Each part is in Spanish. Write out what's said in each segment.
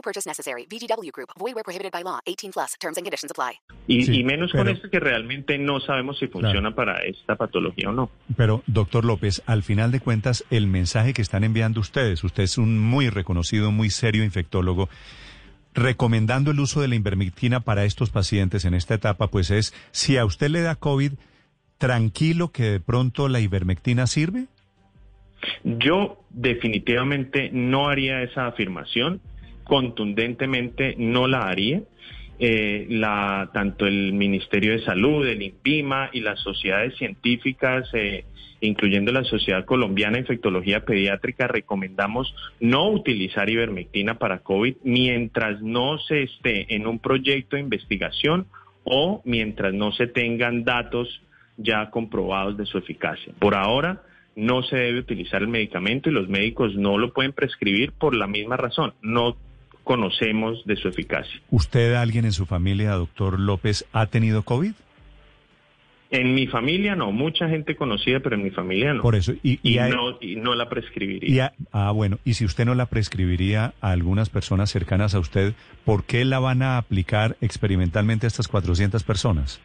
No purchase necessary. VGW Group. Void where prohibited by law. 18 plus. Terms and conditions apply. Y, Sí, y menos con esto que realmente no sabemos si funciona para esta patología o no. Pero, doctor López, al final de cuentas, el mensaje que están enviando ustedes, usted es un muy reconocido, muy serio infectólogo, recomendando el uso de la ivermectina para estos pacientes en esta etapa, pues es, si a usted le da COVID, tranquilo que de pronto la ivermectina sirve. Yo definitivamente no haría esa afirmación, contundentemente no la haría. Eh, la, tanto el Ministerio de Salud, el INPIMA y las sociedades científicas, eh, incluyendo la Sociedad Colombiana de Infectología Pediátrica, recomendamos no utilizar ivermectina para COVID mientras no se esté en un proyecto de investigación o mientras no se tengan datos ya comprobados de su eficacia. Por ahora no se debe utilizar el medicamento y los médicos no lo pueden prescribir por la misma razón. No conocemos de su eficacia. ¿Usted, alguien en su familia, doctor López, ha tenido COVID? En mi familia no, mucha gente conocida, pero en mi familia no. Por eso, y, y, y hay- no, y no la prescribiría. a- ah, bueno, y si usted no la prescribiría a algunas personas cercanas a usted, ¿por qué la van a aplicar experimentalmente a estas 400 personas?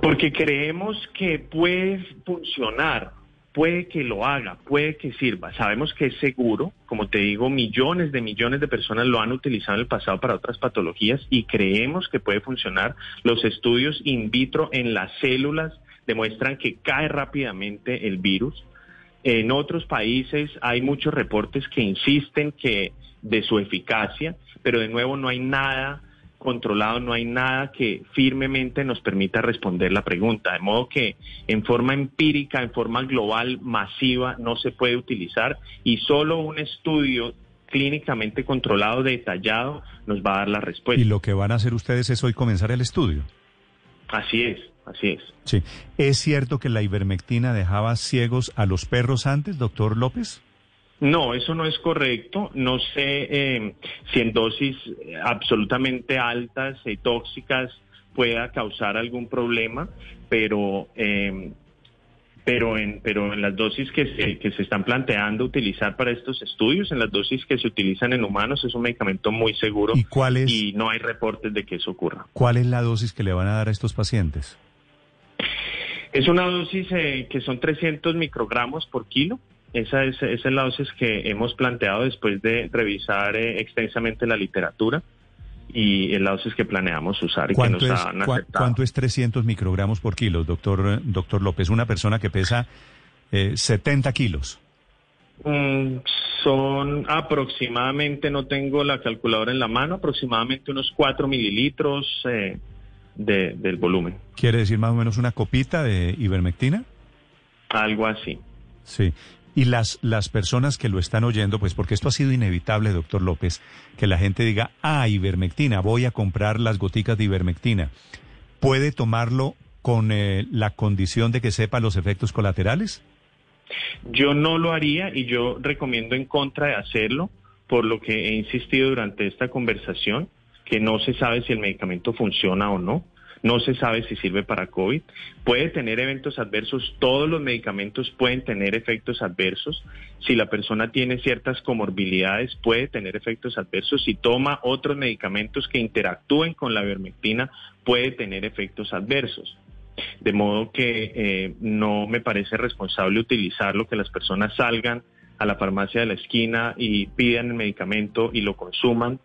Porque creemos que puede funcionar, puede que lo haga, puede que sirva. Sabemos que es seguro, como te digo, millones de millones de personas lo han utilizado en el pasado para otras patologías y creemos que puede funcionar. Los estudios in vitro en las células demuestran que cae rápidamente el virus. En otros países hay muchos reportes que insisten que de su eficacia, pero de nuevo no hay nada controlado, no hay nada que firmemente nos permita responder la pregunta. De modo que en forma empírica, en forma global, masiva, no se puede utilizar y solo un estudio clínicamente controlado, detallado, nos va a dar la respuesta. Y lo que van a hacer ustedes es hoy comenzar el estudio. Así es, así es. Sí. ¿Es cierto que la ivermectina dejaba ciegos a los perros antes, doctor López? No, eso no es correcto. No sé eh, si en dosis eh, absolutamente altas y tóxicas pueda causar algún problema, pero eh, pero en pero en las dosis que se, que se están planteando utilizar para estos estudios, en las dosis que se utilizan en humanos, es un medicamento muy seguro ¿Y cuál es, y no hay reportes de que eso ocurra. cuál es la dosis que le van a dar a estos pacientes? Es una dosis eh, que son 300 microgramos por kilo. Esa es, esa es la dosis que hemos planteado después de revisar eh, extensamente la literatura y es la dosis que planeamos usar y que ¿Cuánto nos es, han aceptado. cuánto es 300 microgramos por kilo, doctor, doctor López? Una persona que pesa eh, 70 kilos. Mm, son aproximadamente, no tengo la calculadora en la mano, aproximadamente unos 4 mililitros eh, de- del volumen, ¿Quiere decir más o menos una copita de ivermectina? algo así. Sí. Y las, las personas que lo están oyendo, pues porque esto ha sido inevitable, doctor López, que la gente diga, ah, ivermectina, voy a comprar las goticas de ivermectina. ¿Puede tomarlo con eh, la condición de que sepa los efectos colaterales? Yo no lo haría y yo recomiendo en contra de hacerlo, por lo que he insistido durante esta conversación, que no se sabe si el medicamento funciona o no, no se sabe si sirve para COVID, puede tener eventos adversos, todos los medicamentos pueden tener efectos adversos, si la persona tiene ciertas comorbilidades puede tener efectos adversos, si toma otros medicamentos que interactúen con la ivermectina puede tener efectos adversos. De modo que eh, no me parece responsable utilizarlo, que las personas salgan a la farmacia de la esquina y pidan el medicamento y lo consuman.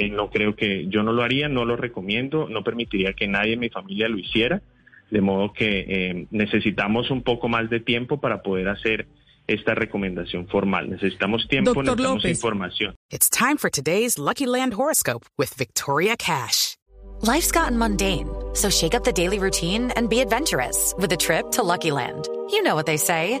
Eh, no creo que yo no lo haría, no lo recomiendo, no permitiría que nadie en mi familia lo hiciera. De modo que eh, necesitamos un poco más de tiempo para poder hacer esta recomendación formal. Necesitamos tiempo, Doctor necesitamos López. información. It's time for today's Lucky Land horoscope with Victoria Cash. Life's gotten mundane, so shake up the daily routine and be adventurous with a trip to Lucky Land. You know what they say.